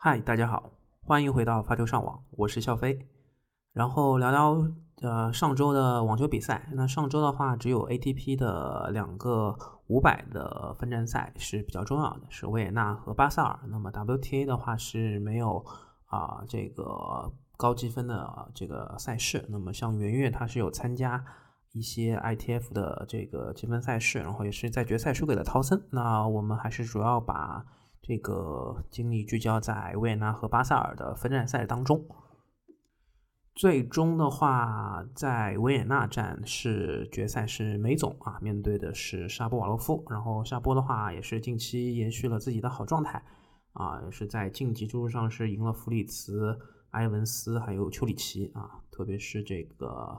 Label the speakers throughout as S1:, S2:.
S1: 嗨，大家好，欢迎回到发球上网，我是笑飞。然后聊聊呃上周的网球比赛。那上周的话，只有 ATP 的两个五百的分站赛是比较重要的，是维也纳和巴塞尔。那么 WTA 的话是没有啊这个高积分的这个赛事。那么像圆月，他是有参加一些 ITF 的这个积分赛事，然后也是在决赛输给了陶森。那我们还是主要把。这个精力聚焦在维也纳和巴塞尔的分站赛当中。最终的话，在维也纳站是决赛是梅总啊，面对的是沙波瓦洛夫。然后沙波的话也是近期延续了自己的好状态啊，也是在晋级之路上是赢了弗里茨、埃文斯还有丘里奇啊，特别是这个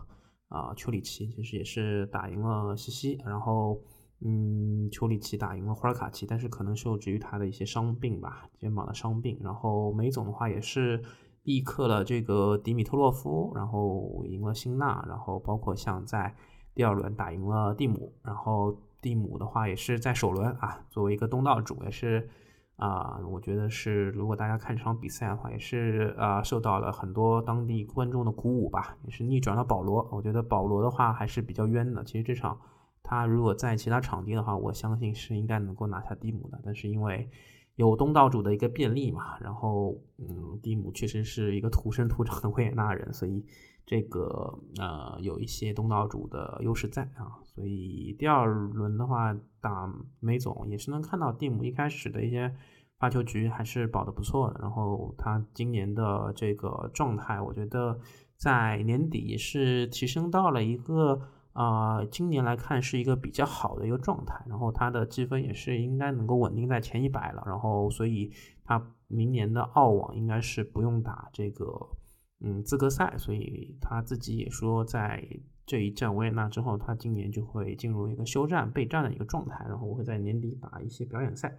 S1: 啊丘里奇其实也是打赢了西西，然后。嗯，丘里奇打赢了霍尔卡奇，但是可能受制于他的一些伤病吧，肩膀的伤病。然后梅总的话也是力克了这个迪米特洛夫，然后赢了辛纳，然后包括像在第二轮打赢了蒂姆，然后蒂姆的话也是在首轮啊，作为一个东道主也是啊，我觉得是如果大家看这场比赛的话，也是啊受到了很多当地观众的鼓舞吧，也是逆转了保罗。我觉得保罗的话还是比较冤的，其实这场。他如果在其他场地的话，我相信是应该能够拿下蒂姆的。但是因为有东道主的一个便利嘛，然后嗯，蒂姆确实是一个土生土长的维也纳人，所以这个呃有一些东道主的优势在啊。所以第二轮的话打梅总也是能看到蒂姆一开始的一些发球局还是保的不错的。然后他今年的这个状态，我觉得在年底是提升到了一个。啊，今年来看是一个比较好的一个状态，然后他的积分也是应该能够稳定在前一百了，然后所以他明年的澳网应该是不用打这个嗯资格赛，所以他自己也说在这一站维也纳之后，他今年就会进入一个休战备战的一个状态，然后我会在年底打一些表演赛，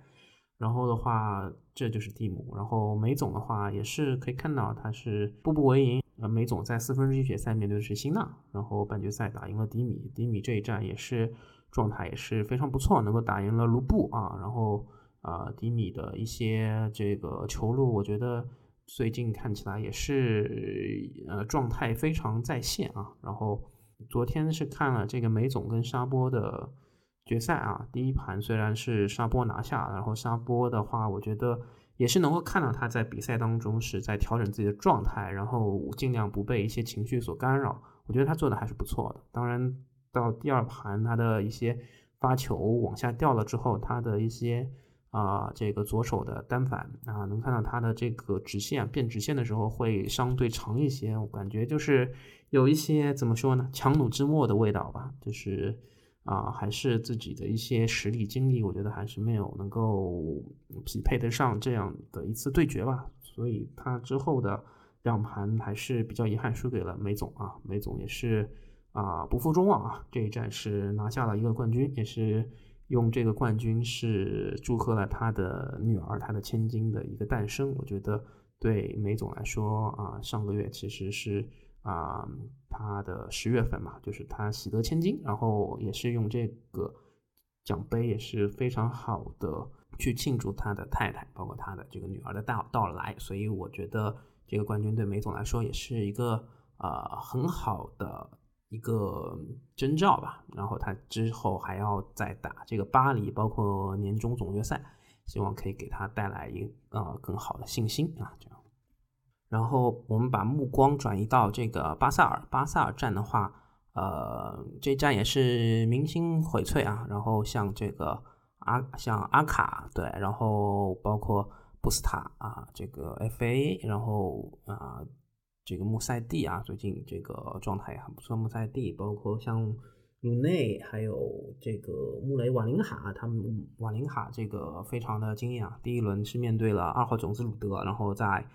S1: 然后的话这就是蒂姆，然后梅总的话也是可以看到他是步步为营。呃，梅总在四分之一决赛面对的是辛纳，然后半决赛打赢了迪米，迪米这一战也是状态也是非常不错，能够打赢了卢布啊，然后啊，迪米的一些这个球路，我觉得最近看起来也是呃状态非常在线啊，然后昨天是看了这个梅总跟沙波的决赛啊，第一盘虽然是沙波拿下，然后沙波的话，我觉得。也是能够看到他在比赛当中是在调整自己的状态，然后尽量不被一些情绪所干扰。我觉得他做的还是不错的。当然，到第二盘他的一些发球往下掉了之后，他的一些啊这个左手的单反啊，能看到他的这个直线变直线的时候会相对长一些。我感觉就是有一些怎么说呢，强弩之末的味道吧，就是。啊，还是自己的一些实力、经历，我觉得还是没有能够匹配得上这样的一次对决吧。所以他之后的两盘还是比较遗憾，输给了梅总啊。梅总也是啊，不负众望啊，这一战是拿下了一个冠军，也是用这个冠军是祝贺了他的女儿、他的千金的一个诞生。我觉得对梅总来说啊，上个月其实是。啊，他的十月份嘛，就是他喜得千金，然后也是用这个奖杯也是非常好的去庆祝他的太太，包括他的这个女儿的到到来，所以我觉得这个冠军对梅总来说也是一个呃很好的一个征兆吧。然后他之后还要再打这个巴黎，包括年终总决赛，希望可以给他带来一呃更好的信心啊，这样。然后我们把目光转移到这个巴塞尔，巴塞尔站的话，呃，这站也是明星荟萃啊。然后像这个阿，像阿卡对，然后包括布斯塔啊，这个 FA，然后啊，这个穆塞蒂啊，最近这个状态也很不错。穆塞蒂，包括像鲁内，还有这个穆雷瓦林卡，他们瓦林卡这个非常的惊艳啊。第一轮是面对了二号种子鲁德，然后在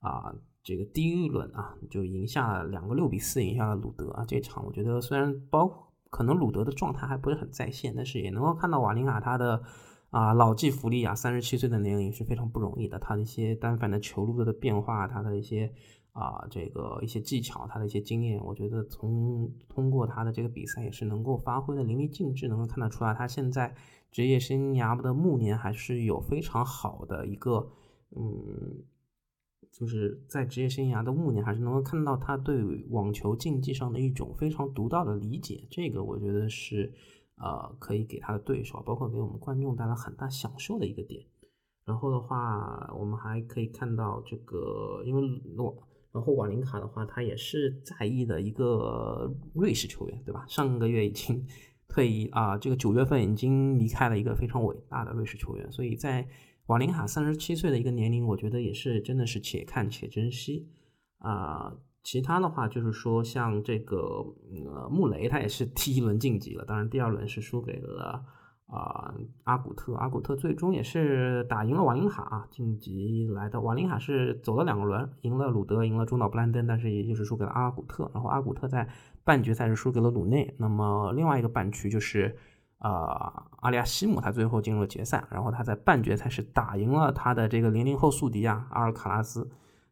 S1: 啊，这个第一轮啊，就赢下了两个六比四，赢下了鲁德啊。这场我觉得虽然包可能鲁德的状态还不是很在线，但是也能够看到瓦林卡他的啊老骥伏枥啊，三十七岁的年龄是非常不容易的。他的一些单反的球路的变化，他的一些啊这个一些技巧，他的一些经验，我觉得从通过他的这个比赛也是能够发挥的淋漓尽致，能够看得出来他现在职业生涯的暮年还是有非常好的一个嗯。就是在职业生涯的暮年，还是能够看到他对网球竞技上的一种非常独到的理解。这个我觉得是呃可以给他的对手，包括给我们观众带来很大享受的一个点。然后的话，我们还可以看到这个，因为诺，然后瓦林卡的话，他也是在役的一个瑞士球员，对吧？上个月已经退役啊，这个九月份已经离开了一个非常伟大的瑞士球员，所以在瓦林卡三十七岁的一个年龄，我觉得也是真的是且看且珍惜啊。其他的话就是说，像这个呃穆雷，他也是第一轮晋级了，当然第二轮是输给了。啊，阿古特，阿古特最终也是打赢了瓦林卡啊，晋级来的。瓦林卡是走了两个轮，赢了鲁德，赢了中岛布兰登，但是也就是输给了阿古特。然后阿古特在半决赛是输给了鲁内。那么另外一个半区就是啊，阿利亚西姆，他最后进入了决赛，然后他在半决赛是打赢了他的这个零零后宿敌啊，阿尔卡拉斯。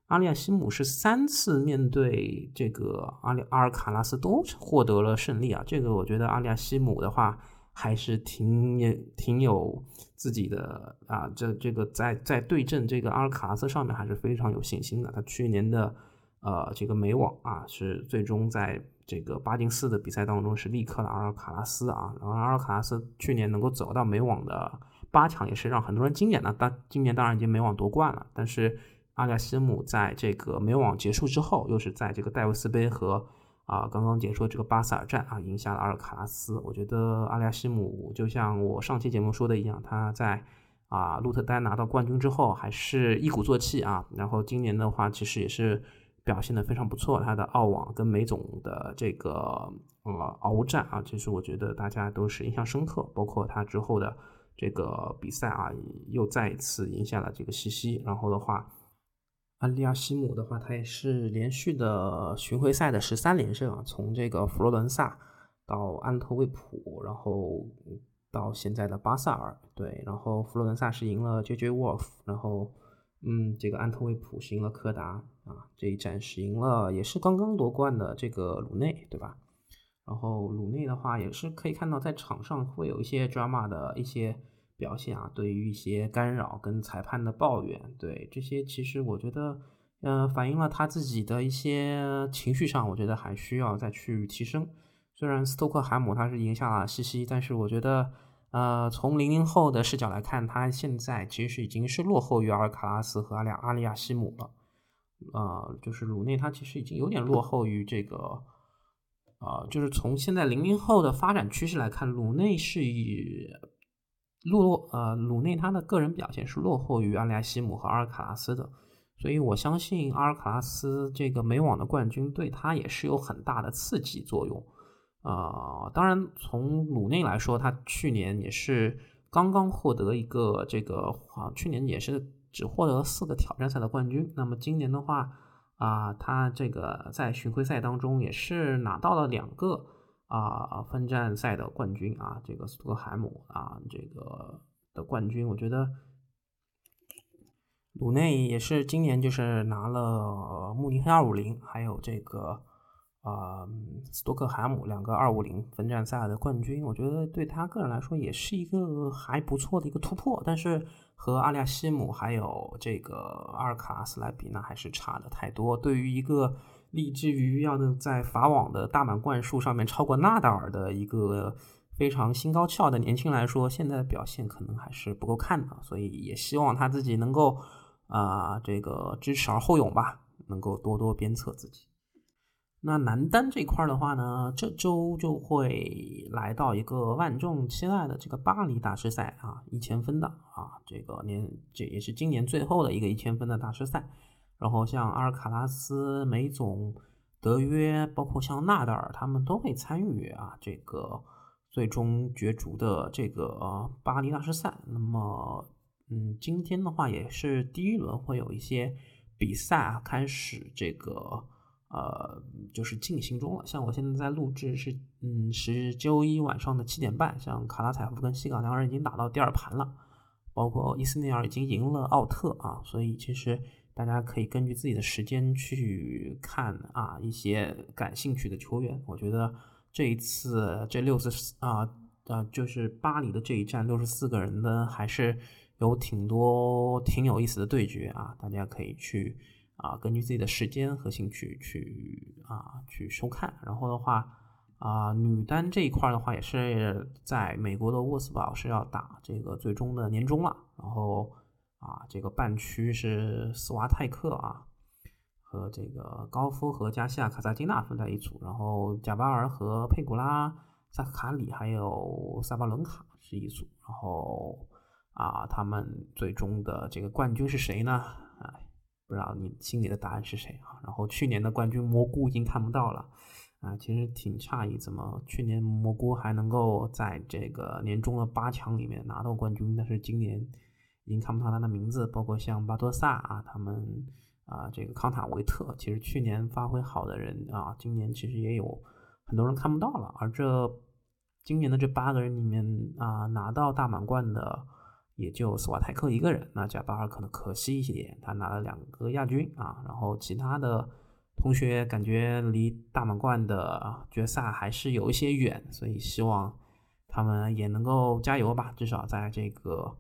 S1: 阿利亚西姆是三次面对这个阿里阿尔卡拉斯都获得了胜利啊，这个我觉得阿利亚西姆的话。还是挺也挺有自己的啊，这这个在在对阵这个阿尔卡拉斯上面还是非常有信心的。他去年的呃这个美网啊，是最终在这个八进四的比赛当中是力克了阿尔卡拉斯啊。然后阿尔卡拉斯去年能够走到美网的八强，也是让很多人惊艳的。当今年当然已经美网夺冠了，但是阿加西姆在这个美网结束之后，又是在这个戴维斯杯和啊，刚刚结束这个巴塞尔站啊，赢下了阿尔卡拉斯。我觉得阿利亚西姆就像我上期节目说的一样，他在啊鹿特丹拿到冠军之后，还是一鼓作气啊。然后今年的话，其实也是表现的非常不错。他的澳网跟梅总的这个呃鏖战啊，其实我觉得大家都是印象深刻。包括他之后的这个比赛啊，又再一次赢下了这个西西。然后的话。安利亚西姆的话，他也是连续的巡回赛的十三连胜啊，从这个佛罗伦萨到安特卫普，然后到现在的巴塞尔，对，然后佛罗伦萨是赢了 J J Wolf，然后嗯，这个安特卫普是赢了柯达啊，这一站是赢了，也是刚刚夺冠的这个鲁内，对吧？然后鲁内的话，也是可以看到在场上会有一些 drama 的一些。表现啊，对于一些干扰跟裁判的抱怨，对这些其实我觉得，嗯，反映了他自己的一些情绪上，我觉得还需要再去提升。虽然斯托克海姆他是赢下了西西，但是我觉得，呃，从零零后的视角来看，他现在其实已经是落后于阿尔卡拉斯和阿亚阿利亚西姆了。呃，就是鲁内他其实已经有点落后于这个，呃，就是从现在零零后的发展趋势来看，鲁内是以。落呃鲁内他的个人表现是落后于阿利亚西姆和阿尔卡拉斯的，所以我相信阿尔卡拉斯这个美网的冠军对他也是有很大的刺激作用。啊，当然从鲁内来说，他去年也是刚刚获得一个这个啊，去年也是只获得了四个挑战赛的冠军。那么今年的话啊，他这个在巡回赛当中也是拿到了两个。啊，分站赛的冠军啊，这个斯托克海姆啊，这个的冠军，我觉得鲁内也是今年就是拿了慕尼黑二五零，还有这个啊斯托克海姆两个二五零分站赛的冠军，我觉得对他个人来说也是一个还不错的一个突破，但是和阿利亚西姆还有这个阿尔卡斯来比，那还是差的太多。对于一个立志于要在法网的大满贯数上面超过纳达尔的一个非常心高气傲的年轻来说，现在的表现可能还是不够看的，所以也希望他自己能够啊，这个知耻而后勇吧，能够多多鞭策自己。那男单这块的话呢，这周就会来到一个万众期待的这个巴黎大师赛啊，一千分的啊，这个年这也是今年最后的一个一千分的大师赛。然后像阿尔卡拉斯、梅总、德约，包括像纳达尔，他们都会参与啊这个最终角逐的这个巴黎大师赛。那么，嗯，今天的话也是第一轮会有一些比赛啊开始这个呃就是进行中了。像我现在在录制是嗯是周一晚上的七点半，像卡拉采夫跟西港两人已经打到第二盘了，包括伊斯内尔已经赢了奥特啊，所以其实。大家可以根据自己的时间去看啊，一些感兴趣的球员。我觉得这一次这六十四啊啊，就是巴黎的这一站六十四个人呢，还是有挺多挺有意思的对决啊，大家可以去啊根据自己的时间和兴趣去啊去收看。然后的话啊，女单这一块的话，也是在美国的沃斯堡是要打这个最终的年终了。然后啊，这个半区是斯瓦泰克啊和这个高夫和加西亚卡萨金娜分在一组，然后贾巴尔和佩古拉。萨卡里还有萨巴伦卡是一组，然后啊，他们最终的这个冠军是谁呢？哎，不知道你心里的答案是谁啊？然后去年的冠军蘑菇已经看不到了啊，其实挺诧异，怎么去年蘑菇还能够在这个年终的八强里面拿到冠军，但是今年已经看不到他的名字，包括像巴多萨啊，他们啊，这个康塔维特，其实去年发挥好的人啊，今年其实也有。很多人看不到了，而这今年的这八个人里面啊，拿到大满贯的也就斯瓦泰克一个人。那贾巴尔可能可惜一些，他拿了两个亚军啊。然后其他的同学感觉离大满贯的决赛还是有一些远，所以希望他们也能够加油吧，至少在这个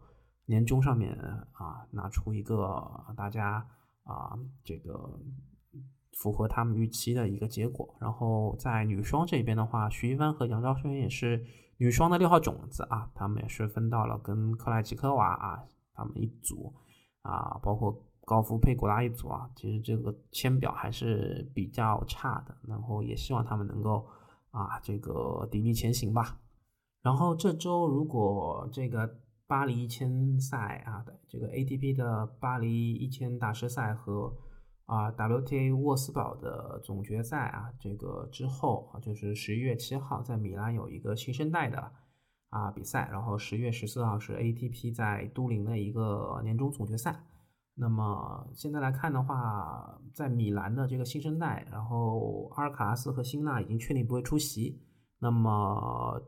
S1: 年终上面啊，拿出一个大家啊这个。符合他们预期的一个结果。然后在女双这边的话，徐一帆和杨昭轩也是女双的六号种子啊，他们也是分到了跟克莱奇科娃啊他们一组啊，包括高夫佩古拉一组啊。其实这个签表还是比较差的，然后也希望他们能够啊这个砥砺前行吧。然后这周如果这个巴黎一千赛啊的这个 ATP 的巴黎一千大师赛和啊，WTA 沃斯堡的总决赛啊，这个之后啊，就是十一月七号在米兰有一个新生代的啊比赛，然后十月十四号是 ATP 在都灵的一个年终总决赛。那么现在来看的话，在米兰的这个新生代，然后阿尔卡拉斯和辛纳已经确定不会出席。那么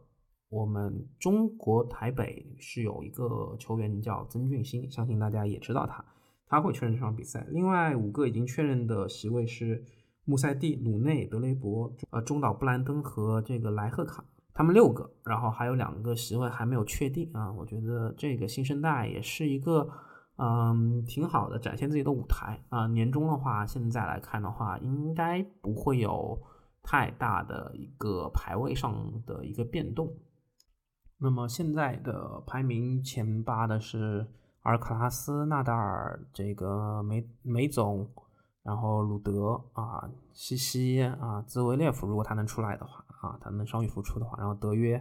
S1: 我们中国台北是有一个球员叫曾俊欣，相信大家也知道他。他会确认这场比赛。另外五个已经确认的席位是穆塞蒂、鲁内、德雷伯、呃中岛布兰登和这个莱赫卡，他们六个。然后还有两个席位还没有确定啊。我觉得这个新生代也是一个嗯挺好的展现自己的舞台啊。年终的话，现在来看的话，应该不会有太大的一个排位上的一个变动。那么现在的排名前八的是。阿尔卡拉斯、纳达尔、这个梅梅总，然后鲁德啊、西西啊、兹维列夫，如果他能出来的话啊，他能伤愈复出的话，然后德约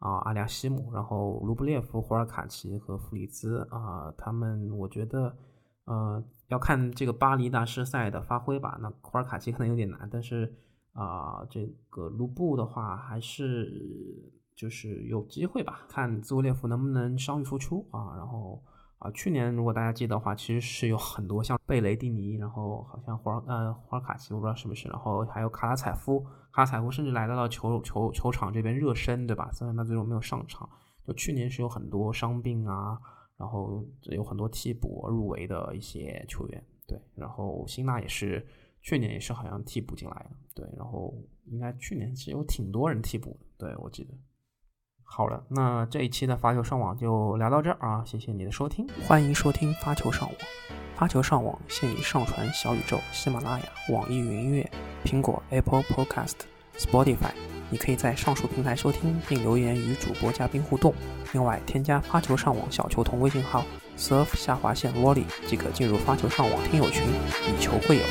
S1: 啊、阿亚西姆，然后卢布列夫、霍尔卡奇和弗里兹啊，他们我觉得呃要看这个巴黎大师赛的发挥吧。那霍尔卡奇可能有点难，但是啊，这个卢布的话还是就是有机会吧，看兹维列夫能不能伤愈复出啊，然后。啊，去年如果大家记得的话，其实是有很多像贝雷蒂尼，然后好像霍尔呃霍尔卡奇，我不知道是不是，然后还有卡拉采夫，卡拉采夫甚至来到了球球球场这边热身，对吧？虽然他最终没有上场，就去年是有很多伤病啊，然后有很多替补入围的一些球员，对，然后辛纳也是去年也是好像替补进来的，对，然后应该去年是有挺多人替补的，对我记得。好了，那这一期的发球上网就聊到这儿啊！谢谢你的收听，欢迎收听发球上网。发球上网现已上传小宇宙、喜马拉雅、网易云音乐、苹果 Apple Podcast、Spotify，你可以在上述平台收听并留言与主播嘉宾互动。另外，添加发球上网小球童微信号 surf 下划线 volley 即可进入发球上网听友群，以球会友。